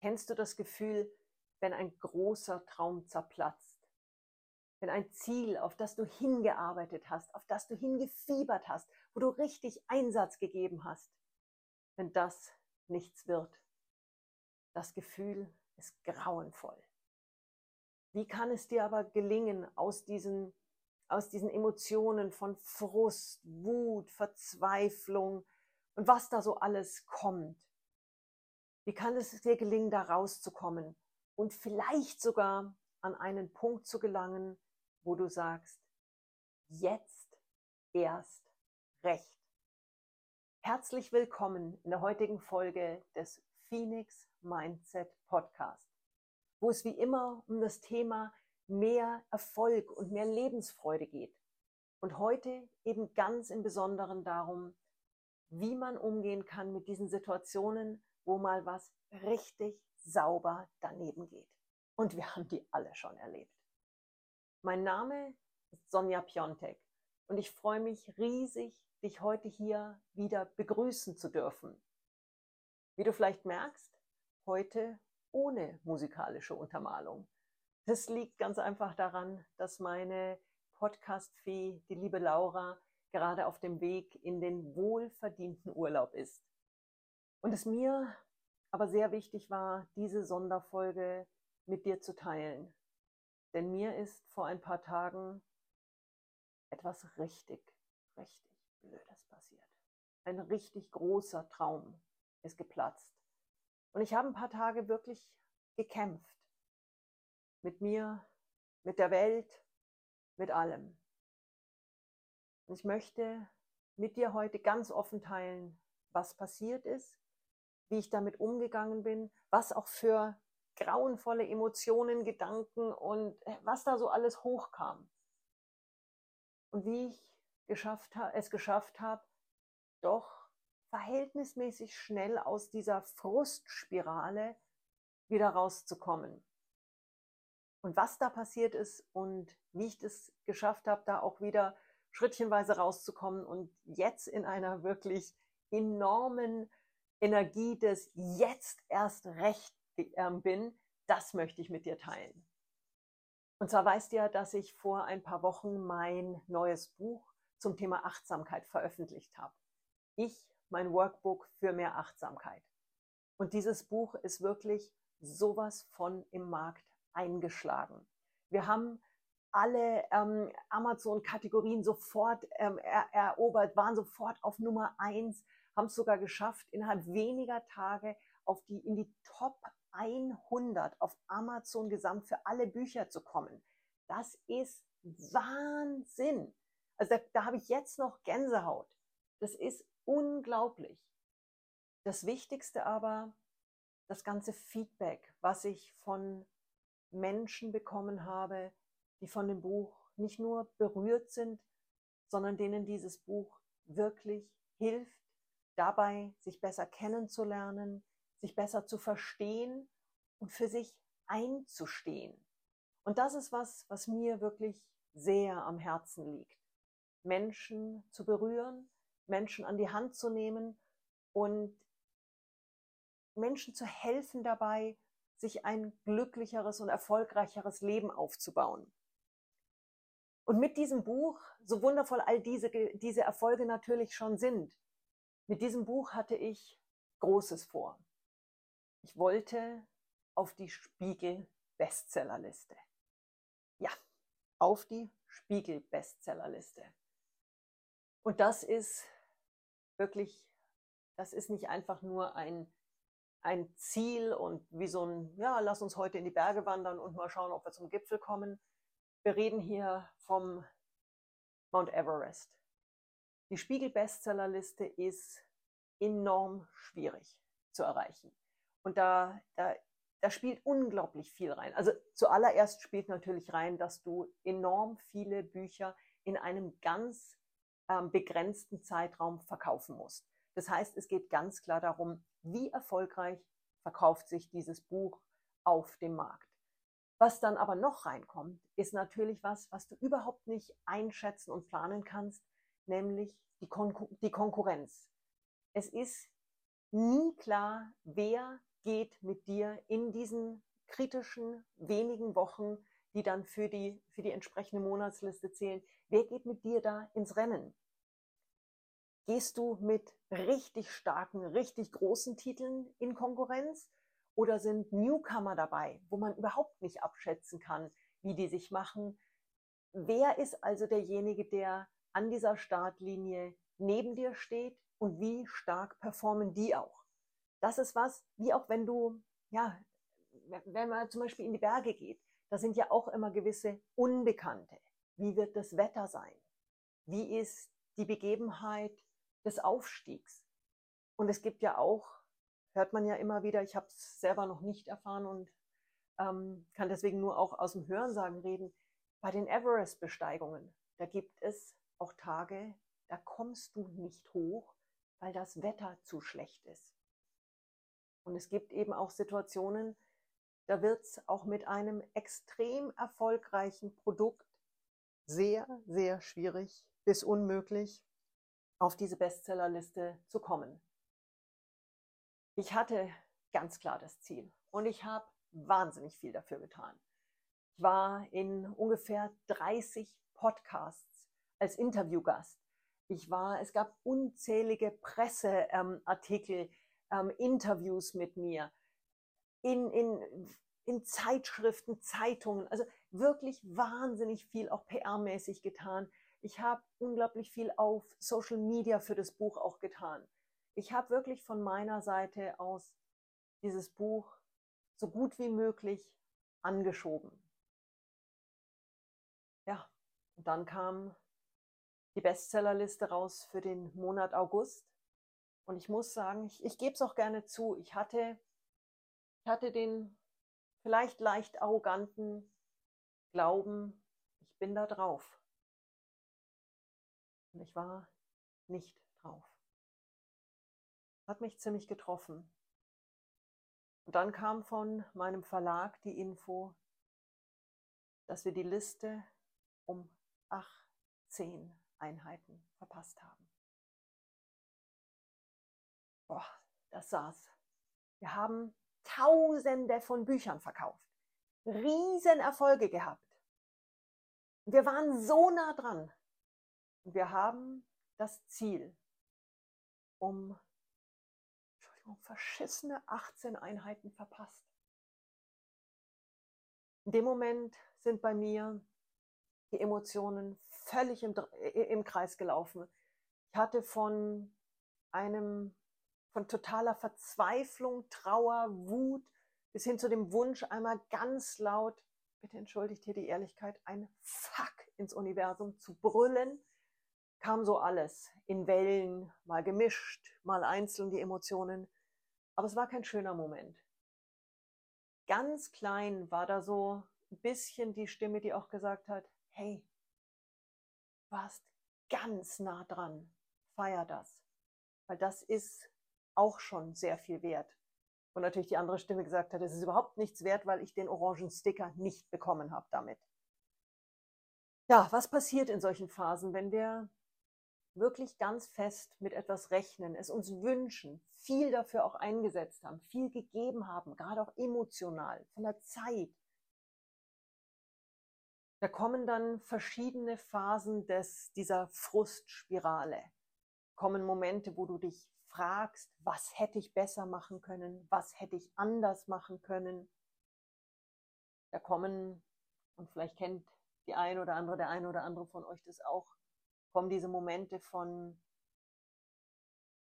Kennst du das Gefühl, wenn ein großer Traum zerplatzt? Wenn ein Ziel, auf das du hingearbeitet hast, auf das du hingefiebert hast, wo du richtig Einsatz gegeben hast, wenn das nichts wird. Das Gefühl ist grauenvoll. Wie kann es dir aber gelingen, aus diesen, aus diesen Emotionen von Frust, Wut, Verzweiflung und was da so alles kommt, wie kann es dir gelingen, da rauszukommen und vielleicht sogar an einen Punkt zu gelangen, wo du sagst, jetzt erst recht. Herzlich willkommen in der heutigen Folge des Phoenix Mindset Podcast, wo es wie immer um das Thema mehr Erfolg und mehr Lebensfreude geht. Und heute eben ganz im Besonderen darum, wie man umgehen kann mit diesen Situationen, wo mal was richtig sauber daneben geht. Und wir haben die alle schon erlebt. Mein Name ist Sonja Piontek und ich freue mich riesig, dich heute hier wieder begrüßen zu dürfen. Wie du vielleicht merkst, heute ohne musikalische Untermalung. Das liegt ganz einfach daran, dass meine Podcast-Fee, die liebe Laura, gerade auf dem Weg in den wohlverdienten Urlaub ist und es mir aber sehr wichtig war, diese Sonderfolge mit dir zu teilen. Denn mir ist vor ein paar Tagen etwas richtig, richtig Blödes passiert. Ein richtig großer Traum ist geplatzt. Und ich habe ein paar Tage wirklich gekämpft. Mit mir, mit der Welt, mit allem. Und ich möchte mit dir heute ganz offen teilen, was passiert ist wie ich damit umgegangen bin, was auch für grauenvolle Emotionen, Gedanken und äh, was da so alles hochkam. Und wie ich geschafft, es geschafft habe, doch verhältnismäßig schnell aus dieser Frustspirale wieder rauszukommen. Und was da passiert ist und wie ich es geschafft habe, da auch wieder schrittchenweise rauszukommen und jetzt in einer wirklich enormen Energie des Jetzt erst recht ähm, bin, das möchte ich mit dir teilen. Und zwar weißt du ja, dass ich vor ein paar Wochen mein neues Buch zum Thema Achtsamkeit veröffentlicht habe. Ich, mein Workbook für mehr Achtsamkeit. Und dieses Buch ist wirklich sowas von im Markt eingeschlagen. Wir haben alle ähm, Amazon-Kategorien sofort ähm, er erobert, waren sofort auf Nummer eins haben es sogar geschafft, innerhalb weniger Tage auf die, in die Top 100 auf Amazon gesamt für alle Bücher zu kommen. Das ist Wahnsinn. Also da, da habe ich jetzt noch Gänsehaut. Das ist unglaublich. Das Wichtigste aber, das ganze Feedback, was ich von Menschen bekommen habe, die von dem Buch nicht nur berührt sind, sondern denen dieses Buch wirklich hilft, dabei, sich besser kennenzulernen, sich besser zu verstehen und für sich einzustehen. Und das ist was, was mir wirklich sehr am Herzen liegt. Menschen zu berühren, Menschen an die Hand zu nehmen und Menschen zu helfen dabei, sich ein glücklicheres und erfolgreicheres Leben aufzubauen. Und mit diesem Buch, so wundervoll all diese, diese Erfolge natürlich schon sind, mit diesem Buch hatte ich Großes vor. Ich wollte auf die Spiegel-Bestsellerliste. Ja, auf die Spiegel-Bestsellerliste. Und das ist wirklich, das ist nicht einfach nur ein, ein Ziel und wie so ein, ja, lass uns heute in die Berge wandern und mal schauen, ob wir zum Gipfel kommen. Wir reden hier vom Mount Everest. Die Spiegel-Bestsellerliste ist enorm schwierig zu erreichen. Und da, da, da spielt unglaublich viel rein. Also zuallererst spielt natürlich rein, dass du enorm viele Bücher in einem ganz ähm, begrenzten Zeitraum verkaufen musst. Das heißt, es geht ganz klar darum, wie erfolgreich verkauft sich dieses Buch auf dem Markt. Was dann aber noch reinkommt, ist natürlich was, was du überhaupt nicht einschätzen und planen kannst, nämlich die, Kon die Konkurrenz. Es ist nie klar, wer geht mit dir in diesen kritischen wenigen Wochen, die dann für die, für die entsprechende Monatsliste zählen, wer geht mit dir da ins Rennen? Gehst du mit richtig starken, richtig großen Titeln in Konkurrenz oder sind Newcomer dabei, wo man überhaupt nicht abschätzen kann, wie die sich machen? Wer ist also derjenige, der an dieser Startlinie neben dir steht und wie stark performen die auch? Das ist was, wie auch wenn du, ja, wenn man zum Beispiel in die Berge geht, da sind ja auch immer gewisse Unbekannte. Wie wird das Wetter sein? Wie ist die Begebenheit des Aufstiegs? Und es gibt ja auch hört man ja immer wieder, ich habe es selber noch nicht erfahren und ähm, kann deswegen nur auch aus dem Hörensagen reden, bei den Everest-Besteigungen, da gibt es auch Tage, da kommst du nicht hoch, weil das Wetter zu schlecht ist. Und es gibt eben auch Situationen, da wird es auch mit einem extrem erfolgreichen Produkt sehr, sehr schwierig bis unmöglich, auf diese Bestsellerliste zu kommen. Ich hatte ganz klar das Ziel und ich habe wahnsinnig viel dafür getan. Ich war in ungefähr 30 Podcasts als Interviewgast. Ich war, es gab unzählige Presseartikel, ähm, Interviews mit mir, in, in, in Zeitschriften, Zeitungen, also wirklich wahnsinnig viel auch PR-mäßig getan. Ich habe unglaublich viel auf Social Media für das Buch auch getan ich habe wirklich von meiner Seite aus dieses Buch so gut wie möglich angeschoben. Ja, und dann kam die Bestsellerliste raus für den Monat August. Und ich muss sagen, ich, ich gebe es auch gerne zu, ich hatte, ich hatte den vielleicht leicht arroganten Glauben, ich bin da drauf. Und ich war nicht drauf. Hat mich ziemlich getroffen. Und dann kam von meinem Verlag die Info, dass wir die Liste um 18 Einheiten verpasst haben. Boah, das saß. Wir haben Tausende von Büchern verkauft, Riesenerfolge gehabt. Wir waren so nah dran. Und wir haben das Ziel um verschissene 18 Einheiten verpasst. In dem Moment sind bei mir die Emotionen völlig im, im Kreis gelaufen. Ich hatte von einem, von totaler Verzweiflung, Trauer, Wut bis hin zu dem Wunsch, einmal ganz laut, bitte entschuldigt hier die Ehrlichkeit, ein Fuck ins Universum zu brüllen, kam so alles in Wellen, mal gemischt, mal einzeln die Emotionen. Aber es war kein schöner Moment. Ganz klein war da so ein bisschen die Stimme, die auch gesagt hat, hey, warst ganz nah dran, feier das. Weil das ist auch schon sehr viel wert. Und natürlich die andere Stimme gesagt hat, es ist überhaupt nichts wert, weil ich den orangen Sticker nicht bekommen habe damit. Ja, was passiert in solchen Phasen, wenn wir wirklich ganz fest mit etwas rechnen, es uns wünschen, viel dafür auch eingesetzt haben, viel gegeben haben, gerade auch emotional, von der Zeit. Da kommen dann verschiedene Phasen des, dieser Frustspirale. Kommen Momente, wo du dich fragst, was hätte ich besser machen können, was hätte ich anders machen können. Da kommen, und vielleicht kennt die ein oder andere, der eine oder andere von euch das auch, kommen diese Momente von,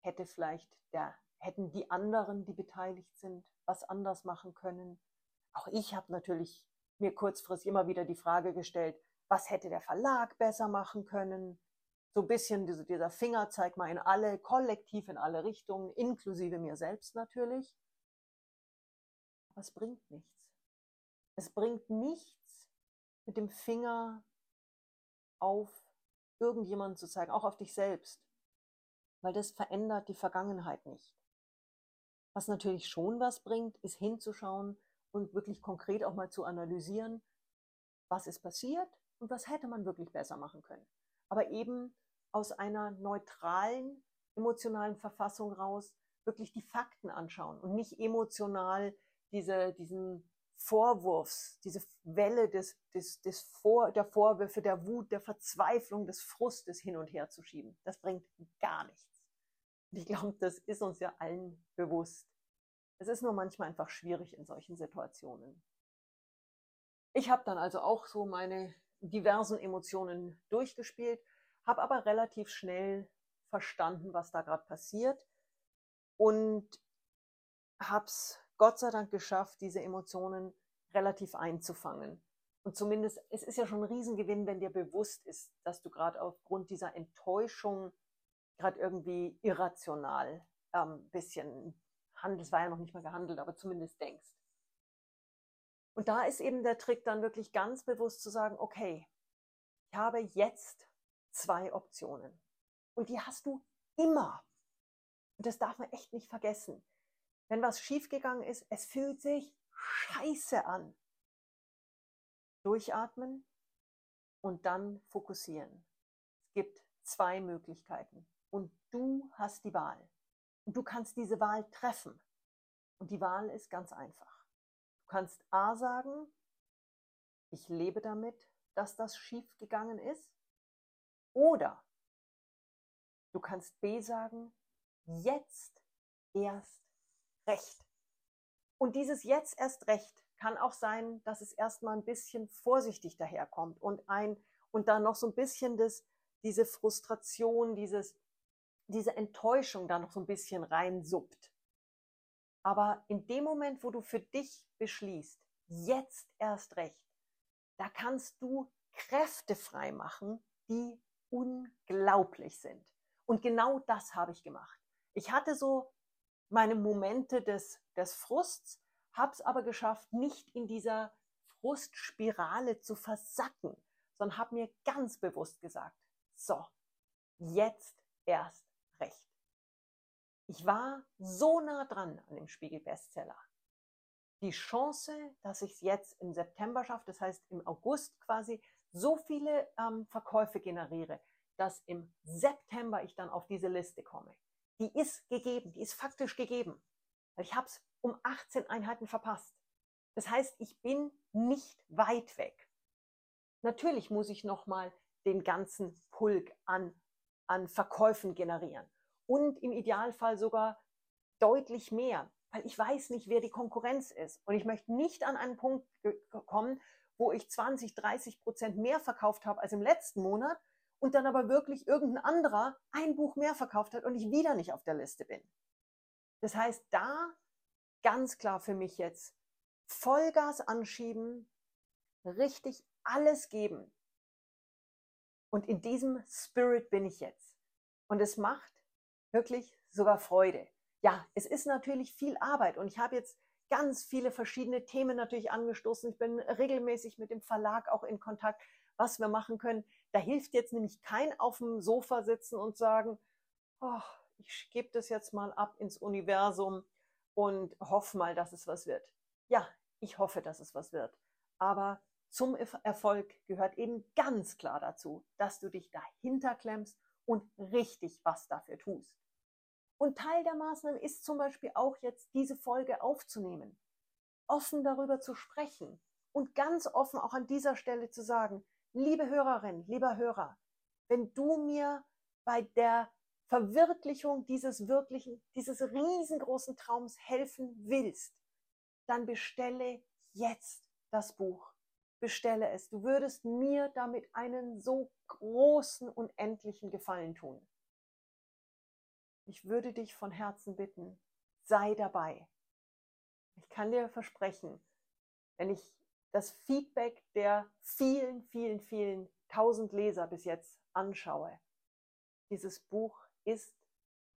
hätte vielleicht der, hätten die anderen, die beteiligt sind, was anders machen können. Auch ich habe natürlich mir kurzfristig immer wieder die Frage gestellt, was hätte der Verlag besser machen können? So ein bisschen diese, dieser Finger zeigt mal in alle, kollektiv in alle Richtungen, inklusive mir selbst natürlich. Aber es bringt nichts. Es bringt nichts, mit dem Finger auf irgendjemanden zu zeigen, auch auf dich selbst, weil das verändert die Vergangenheit nicht. Was natürlich schon was bringt, ist hinzuschauen und wirklich konkret auch mal zu analysieren, was ist passiert und was hätte man wirklich besser machen können. Aber eben aus einer neutralen emotionalen Verfassung raus, wirklich die Fakten anschauen und nicht emotional diese, diesen Vorwurfs, diese Welle des, des, des Vor, der Vorwürfe, der Wut, der Verzweiflung, des Frustes hin und her zu schieben. Das bringt gar nichts. Und ich glaube, das ist uns ja allen bewusst. Es ist nur manchmal einfach schwierig in solchen Situationen. Ich habe dann also auch so meine diversen Emotionen durchgespielt, habe aber relativ schnell verstanden, was da gerade passiert und habe es Gott sei Dank geschafft, diese Emotionen relativ einzufangen. Und zumindest, es ist ja schon ein Riesengewinn, wenn dir bewusst ist, dass du gerade aufgrund dieser Enttäuschung gerade irgendwie irrational ähm, bisschen handelst, war ja noch nicht mal gehandelt, aber zumindest denkst. Und da ist eben der Trick dann wirklich ganz bewusst zu sagen, okay, ich habe jetzt zwei Optionen. Und die hast du immer. Und das darf man echt nicht vergessen. Wenn was schiefgegangen ist, es fühlt sich scheiße an. Durchatmen und dann fokussieren. Es gibt zwei Möglichkeiten und du hast die Wahl. Du kannst diese Wahl treffen. Und die Wahl ist ganz einfach. Du kannst A sagen, ich lebe damit, dass das schief gegangen ist. Oder du kannst B sagen, jetzt erst recht. Und dieses jetzt erst recht kann auch sein, dass es erstmal ein bisschen vorsichtig daherkommt und ein und dann noch so ein bisschen das, diese Frustration, dieses, diese Enttäuschung da noch so ein bisschen reinsuppt. Aber in dem Moment, wo du für dich beschließt, jetzt erst recht, da kannst du Kräfte frei machen, die unglaublich sind. Und genau das habe ich gemacht. Ich hatte so meine Momente des, des Frusts, habe es aber geschafft, nicht in dieser Frustspirale zu versacken, sondern habe mir ganz bewusst gesagt, so, jetzt erst recht. Ich war so nah dran an dem Spiegel-Bestseller. Die Chance, dass ich es jetzt im September schaffe, das heißt im August quasi, so viele ähm, Verkäufe generiere, dass im September ich dann auf diese Liste komme die ist gegeben, die ist faktisch gegeben. Ich habe es um 18 Einheiten verpasst. Das heißt, ich bin nicht weit weg. Natürlich muss ich nochmal den ganzen Pulk an, an Verkäufen generieren. Und im Idealfall sogar deutlich mehr, weil ich weiß nicht, wer die Konkurrenz ist. Und ich möchte nicht an einen Punkt kommen, wo ich 20, 30 Prozent mehr verkauft habe als im letzten Monat und dann aber wirklich irgendein anderer ein Buch mehr verkauft hat und ich wieder nicht auf der Liste bin. Das heißt, da ganz klar für mich jetzt Vollgas anschieben, richtig alles geben. Und in diesem Spirit bin ich jetzt. Und es macht wirklich sogar Freude. Ja, es ist natürlich viel Arbeit und ich habe jetzt ganz viele verschiedene Themen natürlich angestoßen. Ich bin regelmäßig mit dem Verlag auch in Kontakt, was wir machen können. Da hilft jetzt nämlich kein auf dem Sofa sitzen und sagen, oh, ich gebe das jetzt mal ab ins Universum und hoffe mal, dass es was wird. Ja, ich hoffe, dass es was wird. Aber zum Erfolg gehört eben ganz klar dazu, dass du dich dahinter klemmst und richtig was dafür tust. Und Teil der Maßnahmen ist zum Beispiel auch jetzt diese Folge aufzunehmen, offen darüber zu sprechen und ganz offen auch an dieser Stelle zu sagen, Liebe Hörerin, lieber Hörer, wenn du mir bei der Verwirklichung dieses wirklichen, dieses riesengroßen Traums helfen willst, dann bestelle jetzt das Buch. Bestelle es. Du würdest mir damit einen so großen, unendlichen Gefallen tun. Ich würde dich von Herzen bitten, sei dabei. Ich kann dir versprechen, wenn ich das Feedback der vielen, vielen, vielen tausend Leser bis jetzt anschaue. Dieses Buch ist,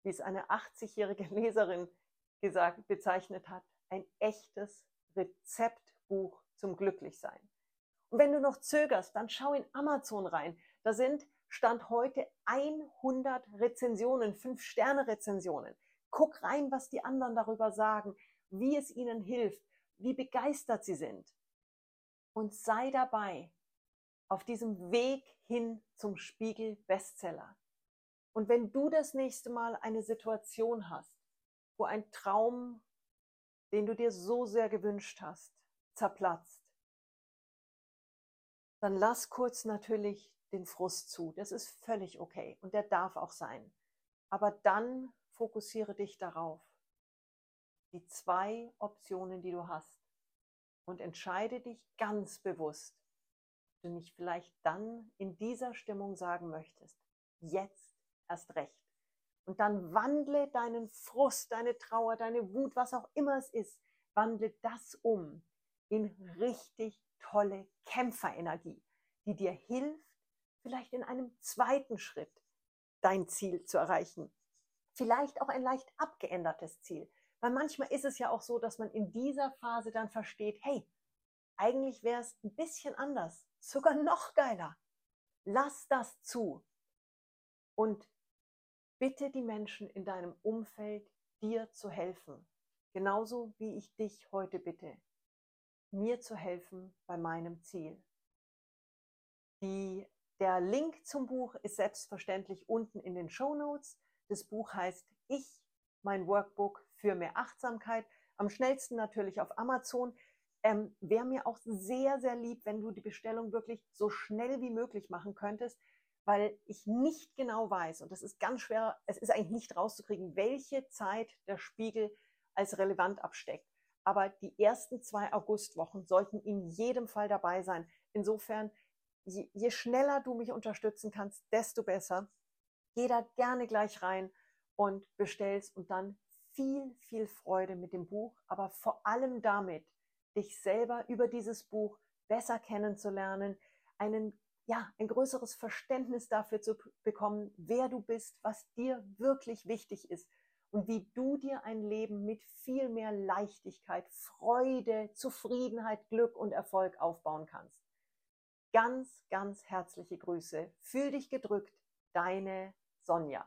wie es eine 80-jährige Leserin gesagt, bezeichnet hat, ein echtes Rezeptbuch zum Glücklichsein. Wenn du noch zögerst, dann schau in Amazon rein. Da sind Stand heute 100 Rezensionen, 5-Sterne-Rezensionen. Guck rein, was die anderen darüber sagen, wie es ihnen hilft, wie begeistert sie sind und sei dabei auf diesem Weg hin zum Spiegel Bestseller. Und wenn du das nächste Mal eine Situation hast, wo ein Traum, den du dir so sehr gewünscht hast, zerplatzt, dann lass kurz natürlich den Frust zu. Das ist völlig okay und der darf auch sein. Aber dann fokussiere dich darauf, die zwei Optionen, die du hast und entscheide dich ganz bewusst, ob du nicht vielleicht dann in dieser Stimmung sagen möchtest, jetzt erst recht. Und dann wandle deinen Frust, deine Trauer, deine Wut, was auch immer es ist, wandle das um in richtig tolle Kämpferenergie, die dir hilft, vielleicht in einem zweiten Schritt dein Ziel zu erreichen. Vielleicht auch ein leicht abgeändertes Ziel. Weil manchmal ist es ja auch so, dass man in dieser Phase dann versteht, hey, eigentlich wäre es ein bisschen anders, sogar noch geiler. Lass das zu. Und bitte die Menschen in deinem Umfeld, dir zu helfen. Genauso wie ich dich heute bitte, mir zu helfen bei meinem Ziel. Die, der Link zum Buch ist selbstverständlich unten in den Show Notes. Das Buch heißt Ich, mein Workbook für mehr Achtsamkeit. Am schnellsten natürlich auf Amazon. Ähm, Wäre mir auch sehr, sehr lieb, wenn du die Bestellung wirklich so schnell wie möglich machen könntest, weil ich nicht genau weiß, und das ist ganz schwer, es ist eigentlich nicht rauszukriegen, welche Zeit der Spiegel als relevant absteckt. Aber die ersten zwei Augustwochen sollten in jedem Fall dabei sein. Insofern, je, je schneller du mich unterstützen kannst, desto besser. Geh da gerne gleich rein und bestellst und dann viel, viel Freude mit dem Buch, aber vor allem damit, dich selber über dieses Buch besser kennenzulernen, einen, ja, ein größeres Verständnis dafür zu bekommen, wer du bist, was dir wirklich wichtig ist und wie du dir ein Leben mit viel mehr Leichtigkeit, Freude, Zufriedenheit, Glück und Erfolg aufbauen kannst. Ganz, ganz herzliche Grüße. Fühl dich gedrückt, deine Sonja.